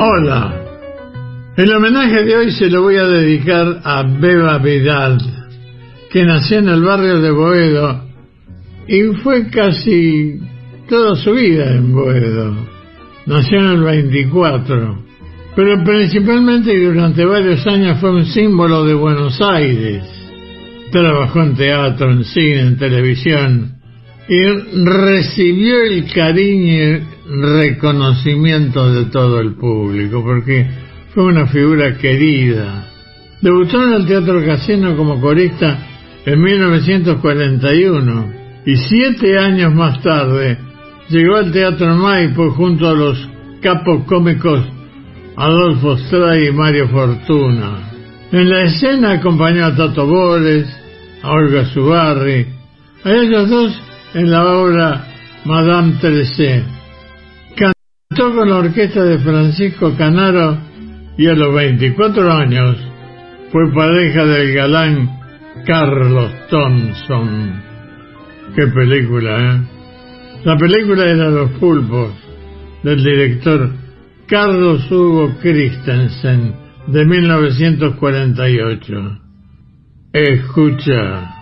Hola. El homenaje de hoy se lo voy a dedicar a Beba Vidal, que nació en el barrio de Boedo y fue casi toda su vida en Boedo. Nació en el 24, pero principalmente durante varios años fue un símbolo de Buenos Aires. Trabajó en teatro, en cine, en televisión y recibió el cariño y reconocimiento de todo el público porque fue una figura querida. Debutó en el Teatro Casino como corista en 1941 y siete años más tarde llegó al Teatro Maipo junto a los capos cómicos Adolfo Stray y Mario Fortuna. En la escena acompañó a Tato Bores, a Olga Zubarri, a ellos dos en la obra Madame Terese. Cantó con la orquesta de Francisco Canaro y a los 24 años fue pareja del galán Carlos Thompson. Qué película, ¿eh? La película era Los Pulpos, del director Carlos Hugo Christensen, de 1948. Escucha.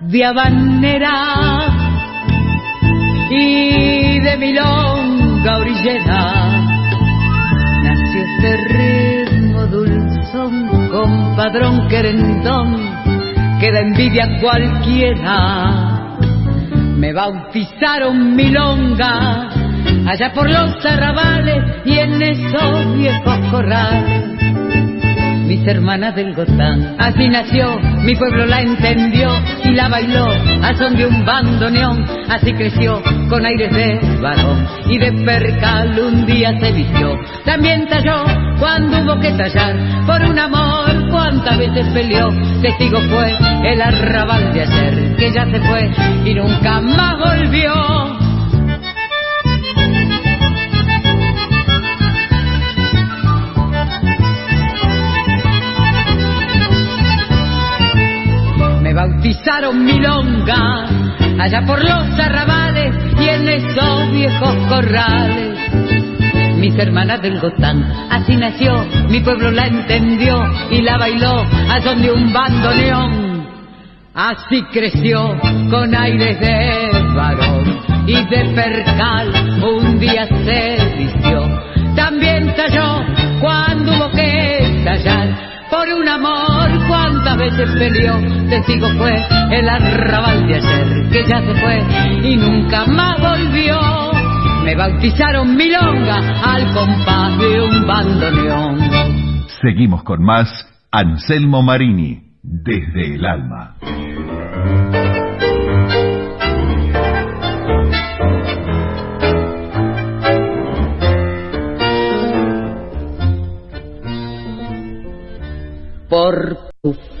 De habanera y de milonga orillera. Nació este ritmo dulzón compadrón querendón que da envidia a cualquiera. Me bautizaron milonga allá por los arrabales y en esos viejos corrales mis hermanas del Gotán. Así nació, mi pueblo la entendió y la bailó a son de un bandoneón. Así creció con aires de varón y de percal un día se vistió. También talló cuando hubo que tallar por un amor cuántas veces peleó. Testigo fue el arrabal de ayer que ya se fue y nunca más bautizaron milonga allá por los arrabales y en esos viejos corrales. Mis hermanas del Gotán, así nació, mi pueblo la entendió y la bailó a son de un bandoneón. Así creció con aires de varón y de percal, un día se vistió. También talló cuando hubo que tallar por un amor veces peleó, testigo fue el arrabal de ayer que ya se fue y nunca más volvió. Me bautizaron milonga al compás de un bandoneón. Seguimos con más Anselmo Marini, desde el alma.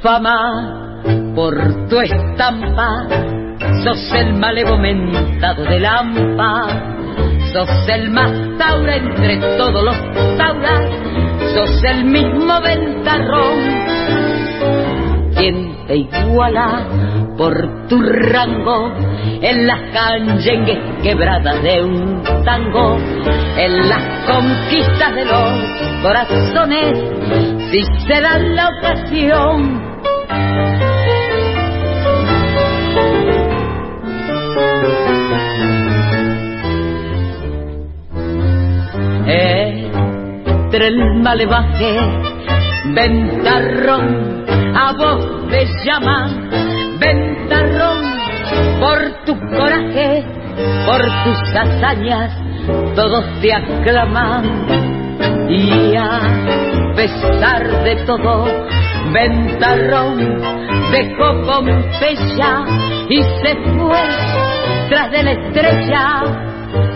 Fama, por tu estampa, sos el malevo mentado de Lampa, sos el más taura entre todos los tauras, sos el mismo ventarrón. ¿Quién te iguala por tu rango en las canyengues quebradas de un tango, en las conquistas de los corazones? si se da la ocasión. Entre el malevaje, ventarrón, a vos te llama, por tu coraje, por tus hazañas, todos te aclaman y a pesar de todo, ventarrón, dejó Pompeya y se fue tras de la estrella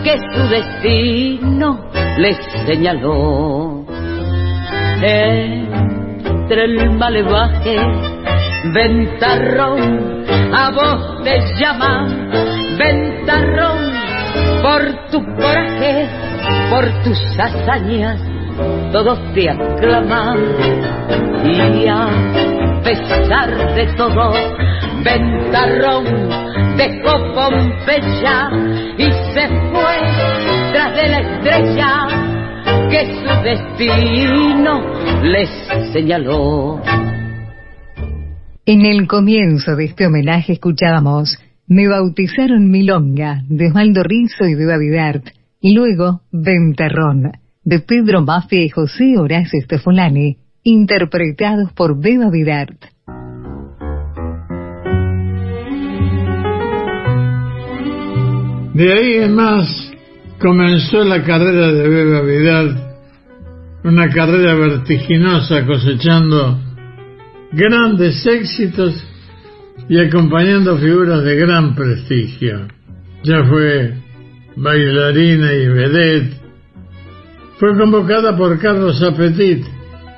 que su destino le señaló. Entre el malevaje, ventarrón, a vos te llama, ventarrón, por tu coraje, por tus hazañas, todos te aclaman y a pesar de todo, ventarrón dejó Pompeya y se fue tras de la estrella que su destino les señaló. En el comienzo de este homenaje escuchábamos Me bautizaron Milonga de Osvaldo Rizo y de Bavidart y luego Ventarrón de Pedro Mafia y José Horacio Estefolani interpretados por Beba Vidart. De ahí en más comenzó la carrera de Beba Vidal, una carrera vertiginosa cosechando grandes éxitos y acompañando figuras de gran prestigio. Ya fue bailarina y vedette. Fue convocada por Carlos Apetit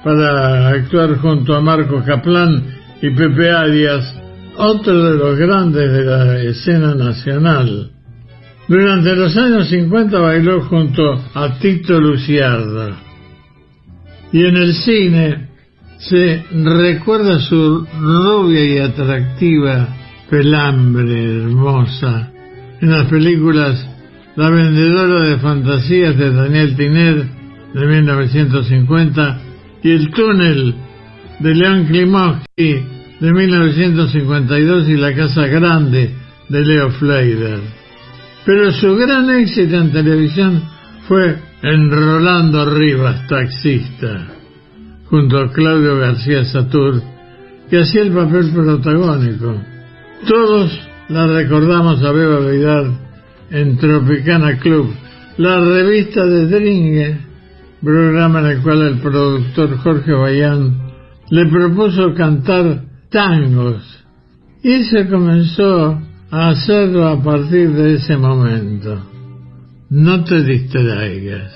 para actuar junto a Marco Caplan y Pepe Arias, otro de los grandes de la escena nacional. Durante los años 50 bailó junto a Tito Luciardo. Y en el cine se recuerda su rubia y atractiva pelambre hermosa en las películas La vendedora de fantasías de Daniel Tiner de 1950 y El túnel de León Klimovsky de 1952 y La casa grande de Leo Fleider. Pero su gran éxito en televisión fue en Rolando Rivas, taxista, junto a Claudio García Satur, que hacía el papel protagónico. Todos la recordamos a Beba Vidal en Tropicana Club, la revista de Dringue, programa en el cual el productor Jorge Bayán le propuso cantar tangos. Y se comenzó hacerlo a partir de ese momento. No te distraigas.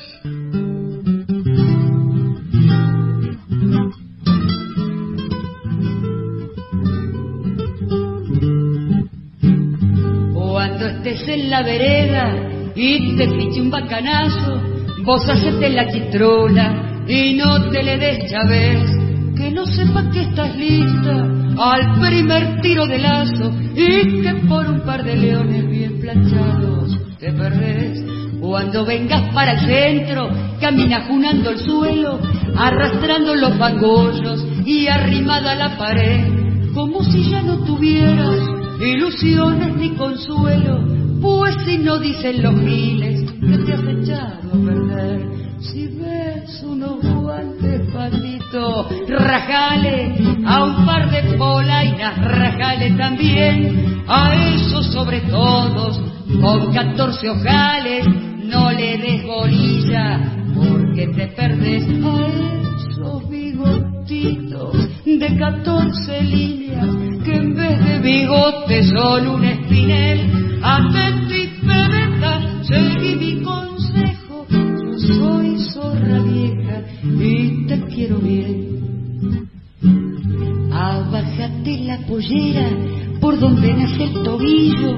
Estés en la vereda y te fiche un bacanazo, vos hacete la chitrona y no te le des chaves que no sepa que estás lista al primer tiro de lazo y que por un par de leones bien planchados te perdés. Cuando vengas para el centro, camina junando el suelo, arrastrando los pangollos y arrimada a la pared, como si ya no tuvieras ilusiones ni consuelo, pues si no dicen los miles que te has echado a perder. Si ves unos guantes, patito, rajale a un par de polainas, rajale también a esos sobre todos con catorce ojales. No le des bolilla porque te perdes a esos bigotitos de catorce líneas que en vez de bigote son un espinel. Atento y pebeta, seguí mi consejo, yo soy zorra vieja y te quiero bien. Abájate la pollera por donde nace el tobillo,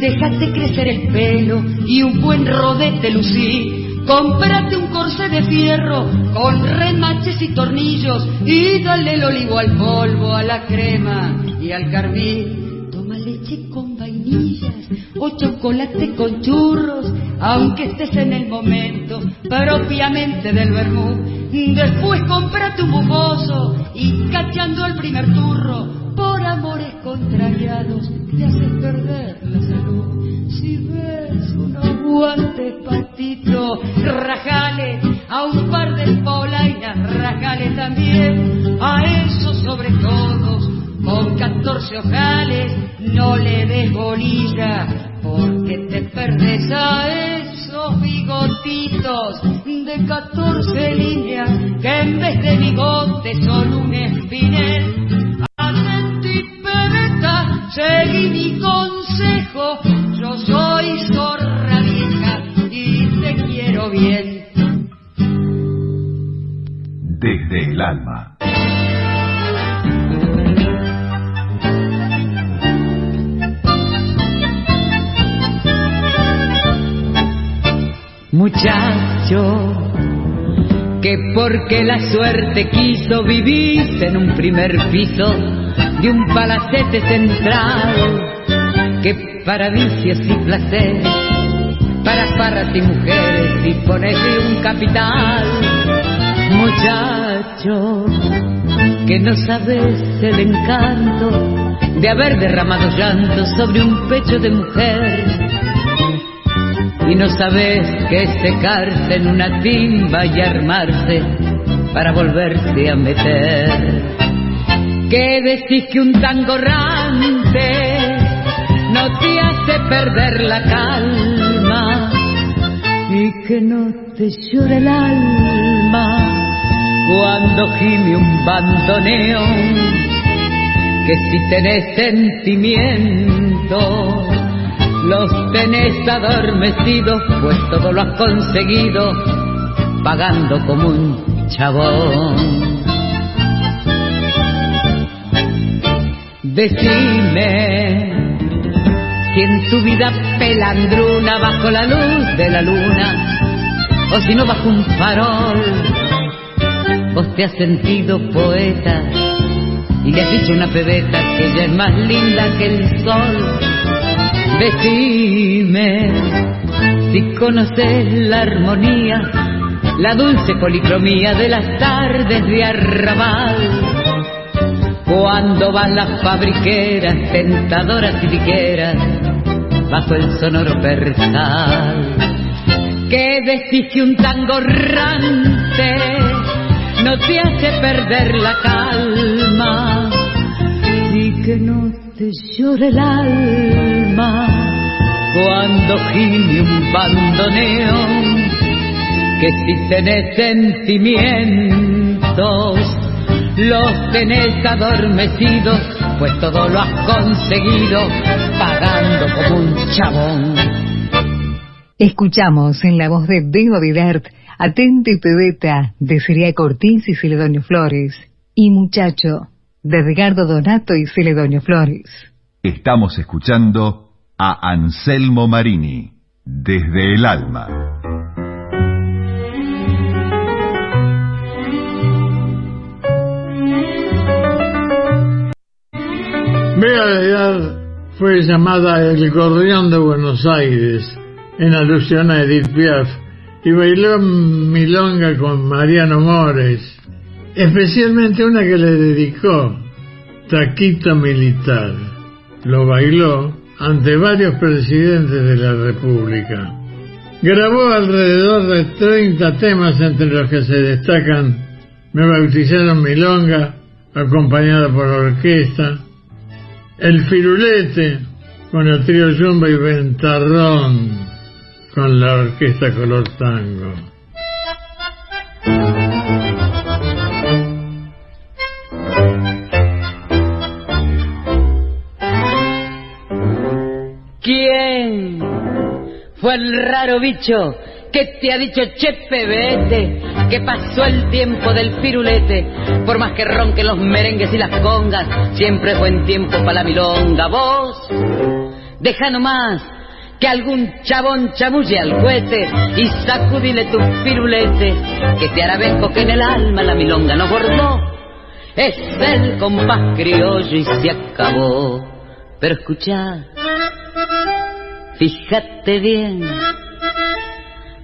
déjate crecer el pelo y un buen rodete lucí. Cómprate un corsé de fierro con remaches y tornillos y dale el olivo al polvo, a la crema y al carmín. Toma leche con vainillas o chocolate con churros, aunque estés en el momento propiamente del vermú. Después cómprate un bufoso y cachando el primer turro, por amores contrariados te hacen perder a esos sobre todos, con 14 ojales, no le des bolilla, porque te perdes a esos bigotitos de 14 líneas, que en vez de bigote son un espinel. Atento y pereta, seguí mi consejo, Muchacho, que porque la suerte quiso vivir en un primer piso de un palacete central, que para vicios y placer, para parras y mujeres dispones de un capital. Muchacho, que no sabes el encanto de haber derramado llanto sobre un pecho de mujer y no sabes qué es secarse en una timba y armarse para volverse a meter. ¿Qué decís que un tango rante no te hace perder la calma y que no te llore el alma cuando gime un bandoneo? Que si tenés sentimiento los tenés adormecidos, pues todo lo has conseguido pagando como un chabón. Decime si en tu vida pelandruna bajo la luz de la luna, o si no bajo un farol, vos te has sentido poeta y le has dicho una pebeta que ella es más linda que el sol Decime si conoces la armonía, la dulce policromía de las tardes de arrabal. Cuando van las fabriqueras, tentadoras y ligeras, bajo el sonoro percal. Que decís que un tango rante no te hace perder la calma y que no te llore el alma cuando gime un bandoneo, que si tenés sentimientos, los tenés adormecidos, pues todo lo has conseguido pagando como un chabón. Escuchamos en la voz de Vidert, Atente Pebeta, de Sería Cortés y Celedonio Flores, y Muchacho, de Ricardo Donato y Celedonio Flores. Estamos escuchando a Anselmo Marini, desde el alma. Bea fue llamada el gorrión de Buenos Aires, en alusión a Edith Piaf, y bailó milonga con Mariano Mores, especialmente una que le dedicó, Taquito Militar. Lo bailó ante varios presidentes de la República. Grabó alrededor de 30 temas entre los que se destacan Me bautizaron Milonga, acompañada por orquesta, El Firulete, con el trío Zumba y Ventarrón, con la orquesta Color Tango. fue el raro bicho que te ha dicho chepe vete, que pasó el tiempo del pirulete, por más que ronquen los merengues y las congas, siempre buen tiempo para la milonga. Vos, deja nomás que algún chabón chamulle al cohete y sacudile tu pirulete, que te hará venco que en el alma la milonga no bordó. Es el compás criollo y se acabó. Pero escucha, Fíjate bien,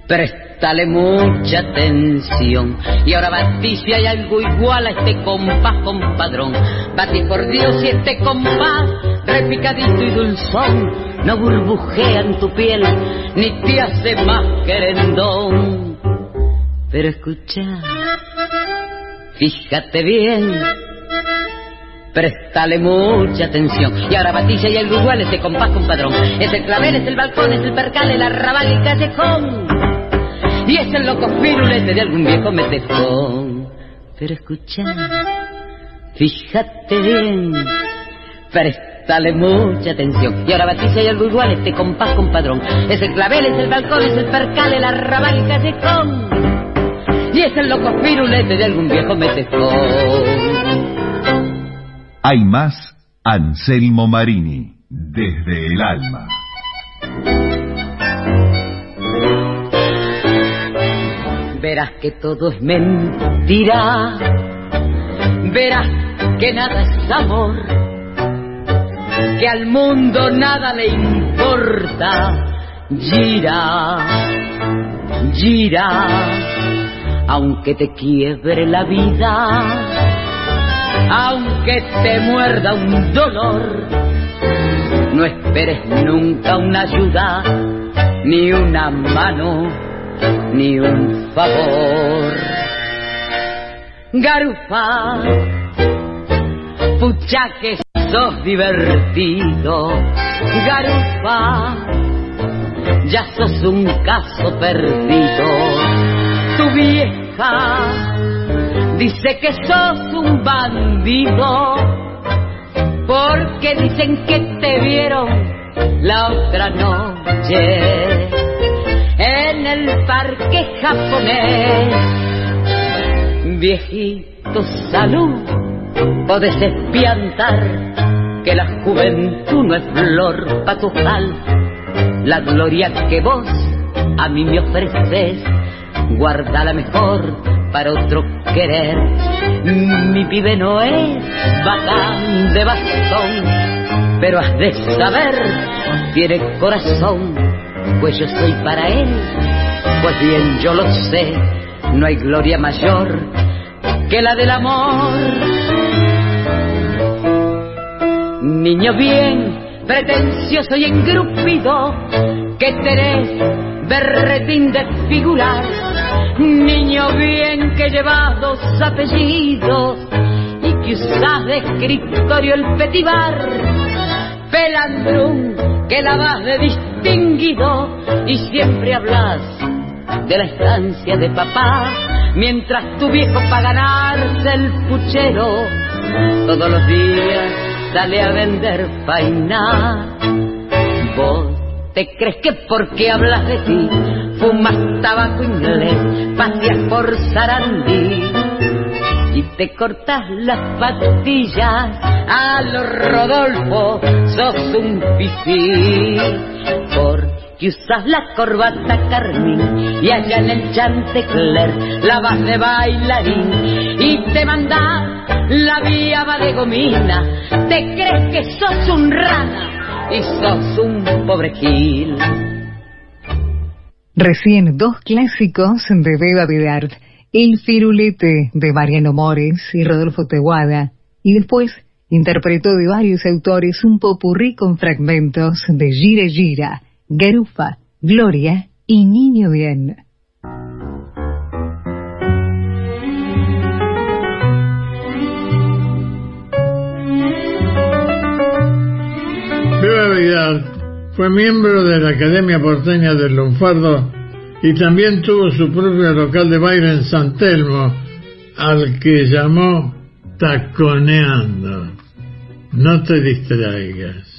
préstale mucha atención. Y ahora batí si hay algo igual a este compás, compadrón. Batí por Dios y este compás, repicadito y dulzón, no burbujea en tu piel, ni te hace más querendón. Pero escucha, fíjate bien Préstale mucha atención. Y ahora batilla y el igual este compás compadrón. Es el clavel, es el balcón, es el percal, el arrabal y callejón. Y es el loco firulete de algún viejo metejón. Pero escucha, fíjate bien, préstale mucha atención. Y ahora batilla y algo igual este compás compadrón. Es el clavel, es el balcón, es el percal, el arrabal y callejón. y es el loco firulete de algún viejo metejón. Hay más Anselmo Marini, desde el alma. Verás que todo es mentira, verás que nada es amor, que al mundo nada le importa. Gira, gira, aunque te quiebre la vida, aunque te muerda un dolor, no esperes nunca una ayuda, ni una mano, ni un favor. Garufa, pucha que sos divertido, Garufa, ya sos un caso perdido. Tu vieja dice que sos un bandido, porque dicen que te vieron la otra noche en el parque japonés. Viejito, salud, podés espiantar que la juventud no es flor patojal. La gloria que vos a mí me ofreces, guarda mejor para otro querer. Mi pibe no es bacán de bastón, pero has de saber, tiene corazón, pues yo soy para él. Pues bien, yo lo sé, no hay gloria mayor que la del amor. Niño bien, pretencioso y engrupido, que tenés berretín de figurar. Niño bien que llevas dos apellidos y que usás de escritorio el petibar. Pelandrún que la vas de distinguido y siempre hablas de la estancia de papá. Mientras tu viejo para ganarse el puchero todos los días sale a vender paina. Vos te crees que porque hablas de ti fumas tabaco inglés, paseas por Sarandí y te cortas las patillas a los Rodolfo, sos un pipí. Porque usas la corbata carmín y allá en el chantecler la vas de bailarín y te mandas la vía va de gomina. Te crees que sos un rana y sos un pobre gil. Recién dos clásicos de Beba Vidart, El Firulete de Mariano Mores y Rodolfo Teguada, y después interpretó de varios autores un popurrí con fragmentos de Gira Gira, Garufa, Gloria y Niño Bien. Beba Vidal fue miembro de la Academia Porteña del Lunfardo y también tuvo su propio local de baile en San Telmo, al que llamó Taconeando. No te distraigas.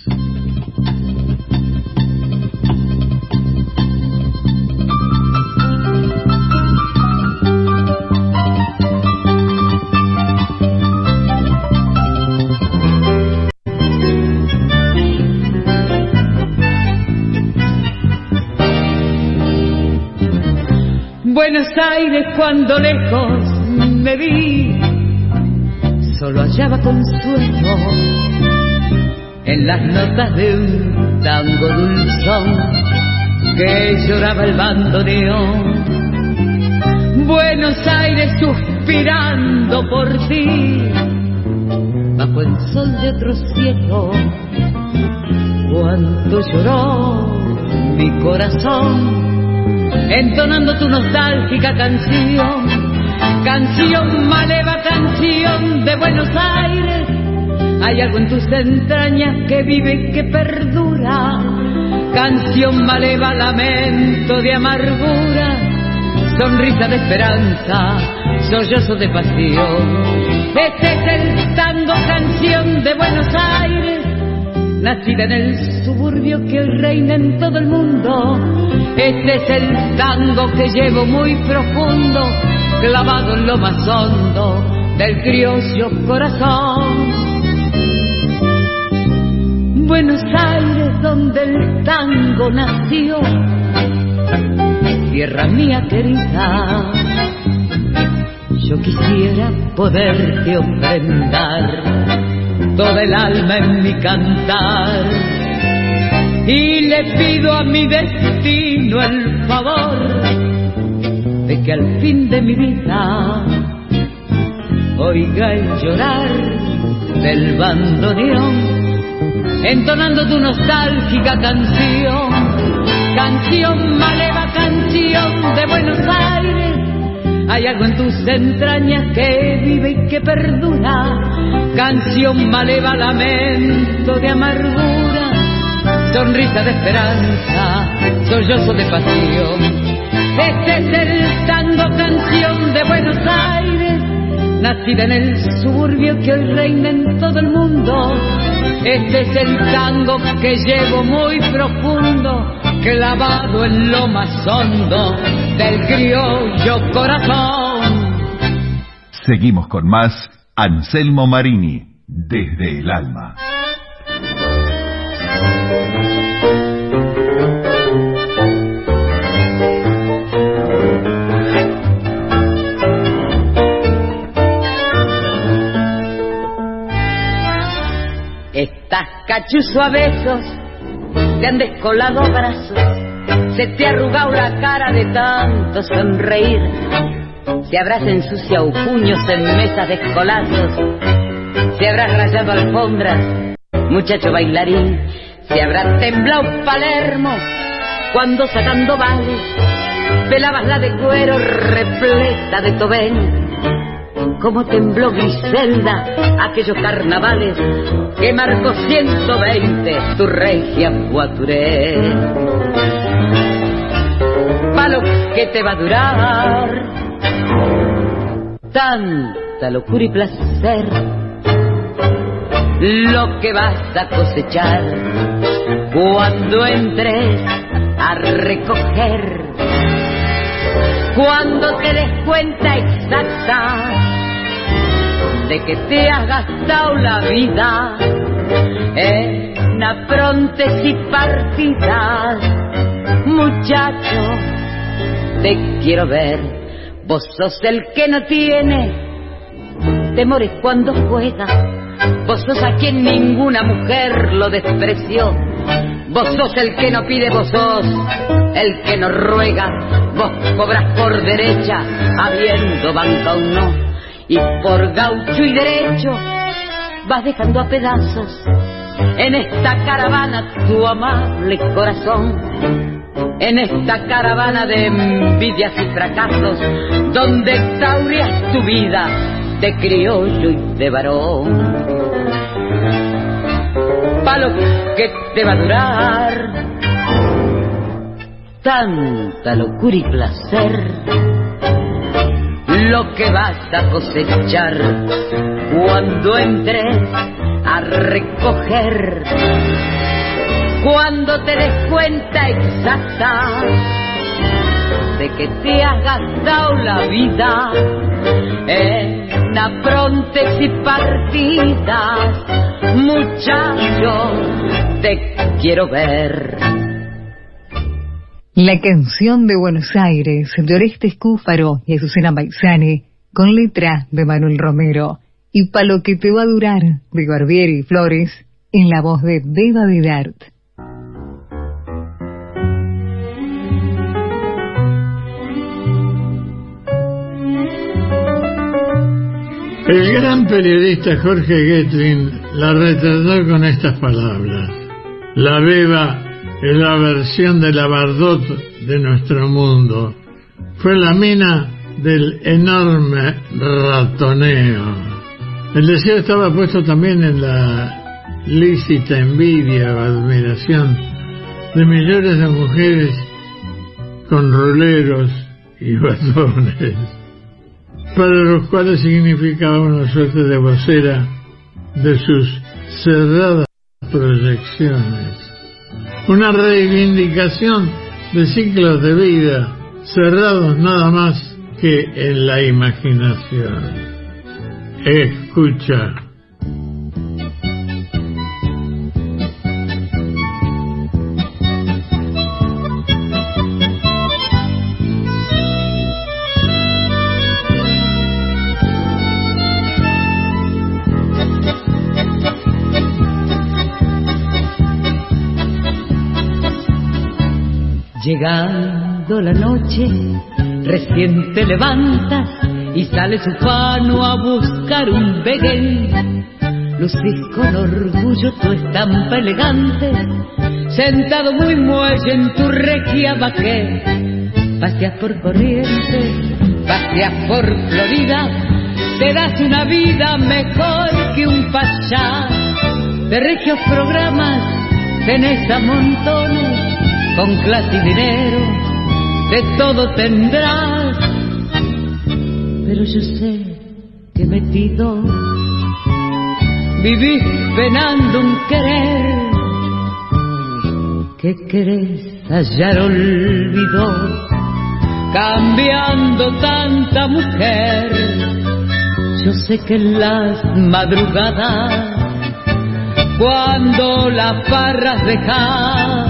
Buenos Aires cuando lejos me vi, solo hallaba consuelo en las notas de un tango dulzón que lloraba el bandoneón. Buenos Aires suspirando por ti, bajo el sol de otro cielo, cuánto lloró mi corazón entonando tu nostálgica canción, canción maleva, canción de Buenos Aires. Hay algo en tus entrañas que vive y que perdura, canción maleva, lamento de amargura, sonrisa de esperanza, sollozo de pasión. Este es canción de Buenos Aires nacida en el suburbio que reina en todo el mundo. Este es el tango que llevo muy profundo, clavado en lo más hondo del criollo corazón. Buenos Aires donde el tango nació, tierra mía querida, yo quisiera poderte ofrendar toda el alma en mi cantar y le pido a mi destino el favor de que al fin de mi vida oiga el llorar del bandoneón entonando tu nostálgica canción, canción maleva, canción de Buenos Aires. Hay algo en tus entrañas que vive y que perdura, canción maleva, lamento de amargura, sonrisa de esperanza, sollozo de pasión. Este es el tango canción de Buenos Aires, nacida en el suburbio que hoy reina en todo el mundo. Este es el tango que llevo muy profundo, clavado en lo más hondo del criollo corazón. Seguimos con más Anselmo Marini, desde el alma. cachuzo a besos, te han descolado brazos, se te ha arrugado la cara de tanto sonreír, se habrás ensuciado puños en mesas de escolazos, se habrás rayado alfombras, muchacho bailarín, se habrá temblado Palermo cuando sacando vales, pelabas la de cuero repleta de tobén. Cómo tembló Griselda aquellos carnavales que marcó 120 tu regia Guaturé. Palo que te va a durar tanta locura y placer, lo que vas a cosechar cuando entres a recoger cuando te des cuenta exacta de que te has gastado la vida en aprontes y partidas. Muchacho, te quiero ver, vos sos el que no tiene temores cuando juega, vos sos a quien ninguna mujer lo despreció. Vos sos el que no pide, vos sos el que no ruega, vos cobras por derecha, habiendo banca o no. Y por gaucho y derecho vas dejando a pedazos. En esta caravana tu amable corazón, en esta caravana de envidias y fracasos, donde exaurias tu vida de criollo y de varón. Palo que te va a durar tanta locura y placer lo que vas a cosechar cuando entres a recoger. Cuando te des cuenta exacta de que te has gastado la vida en aprontes y partidas, muchacho, te quiero ver. La canción de Buenos Aires de Oreste Escúfaro y Azucena Baizane, con letra de Manuel Romero, y Pa' lo que te va a durar de Barbieri y Flores, en la voz de Beba Vidart. El gran periodista Jorge Getlin la retrató con estas palabras. La beba es la versión de la Bardot de nuestro mundo. Fue la mina del enorme ratoneo. El deseo estaba puesto también en la lícita envidia o admiración de millones de mujeres con roleros y batones, para los cuales significaba una suerte de vocera de sus cerradas proyecciones una reivindicación de ciclos de vida cerrados nada más que en la imaginación. Escucha. Llegando la noche, recién te levantas y sale su pano a buscar un beguén. Lucís con orgullo tu estampa elegante, sentado muy muelle en tu regia baqué. Paseas por corriente, paseas por Florida, te das una vida mejor que un pachá. De regios programas tenés a montones con clase y dinero, de todo tendrás. Pero yo sé que metido vivís penando un querer que querés hallar olvido, cambiando tanta mujer. Yo sé que en las madrugadas, cuando las parras dejas,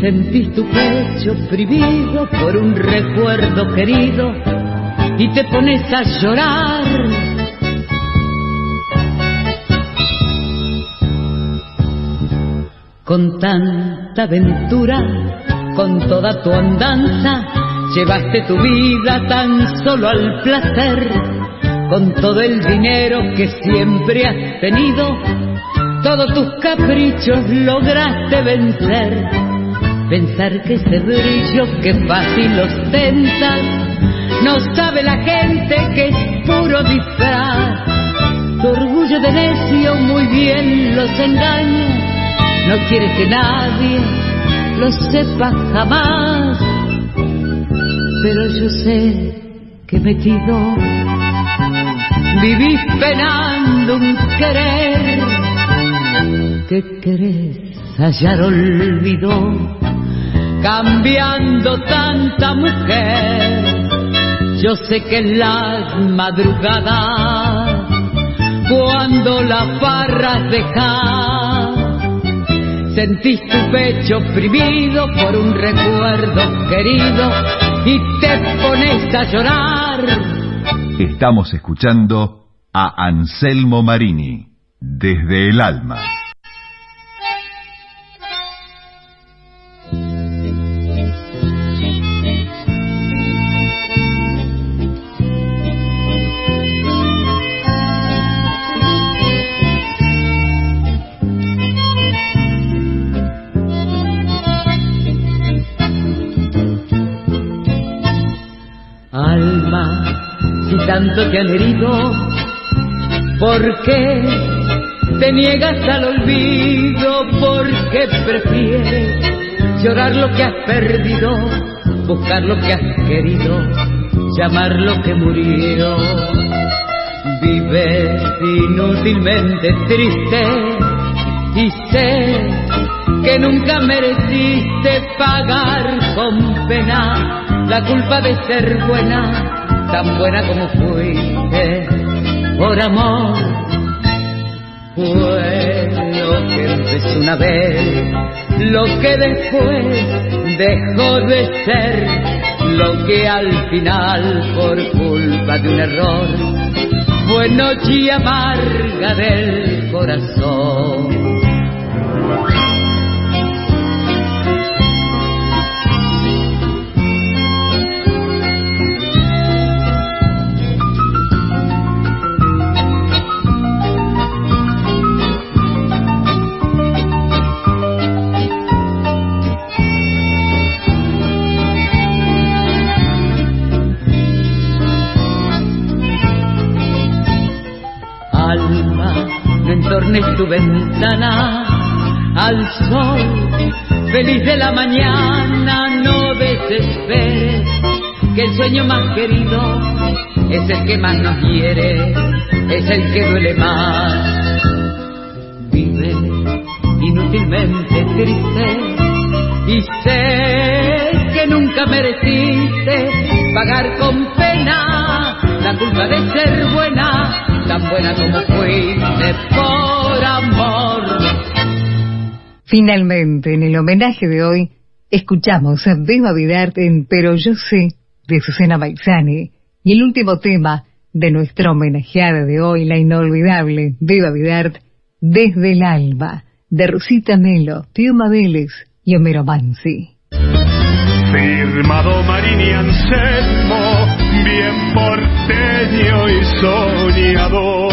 Sentís tu pecho oprimido por un recuerdo querido y te pones a llorar. Con tanta aventura, con toda tu andanza, llevaste tu vida tan solo al placer, con todo el dinero que siempre has tenido, todos tus caprichos lograste vencer Pensar que ese brillo que fácil ostentas no sabe la gente que es puro disfraz. Tu orgullo de necio muy bien los engaña, no quiere que nadie lo sepa jamás. Pero yo sé que metido vivís penando un querer que querés hallar olvido cambiando tanta mujer. Yo sé que en las madrugadas, cuando las barras dejas, sentís tu pecho oprimido por un recuerdo querido y te pones a llorar. Estamos escuchando a Anselmo Marini, desde el alma. Te han herido? ¿Por qué te niegas al olvido? ¿Por qué prefieres llorar lo que has perdido? Buscar lo que has querido, llamar lo que murió. Vives inútilmente triste y sé que nunca mereciste pagar con pena la culpa de ser buena tan buena como fuiste, por amor. Fue lo que empezó una vez, lo que después dejó de ser, lo que al final por culpa de un error fue noche amarga del corazón. Tu ventana al sol, feliz de la mañana, no desesperes, que el sueño más querido es el que más nos quiere, es el que duele más. Vive inútilmente triste y sé que nunca mereciste pagar con pena la culpa de ser buena, tan buena como fuiste por amor. Finalmente, en el homenaje de hoy, escuchamos a Beba Vidarte en Pero yo sé de Susana Baizani y el último tema de nuestra homenajeada de hoy, la inolvidable Beba Vidart, Desde el Alba, de Rosita Melo, Tío Mabeles y Homero Mansi. Firmado Marini Anselmo, bien porteño y soñador.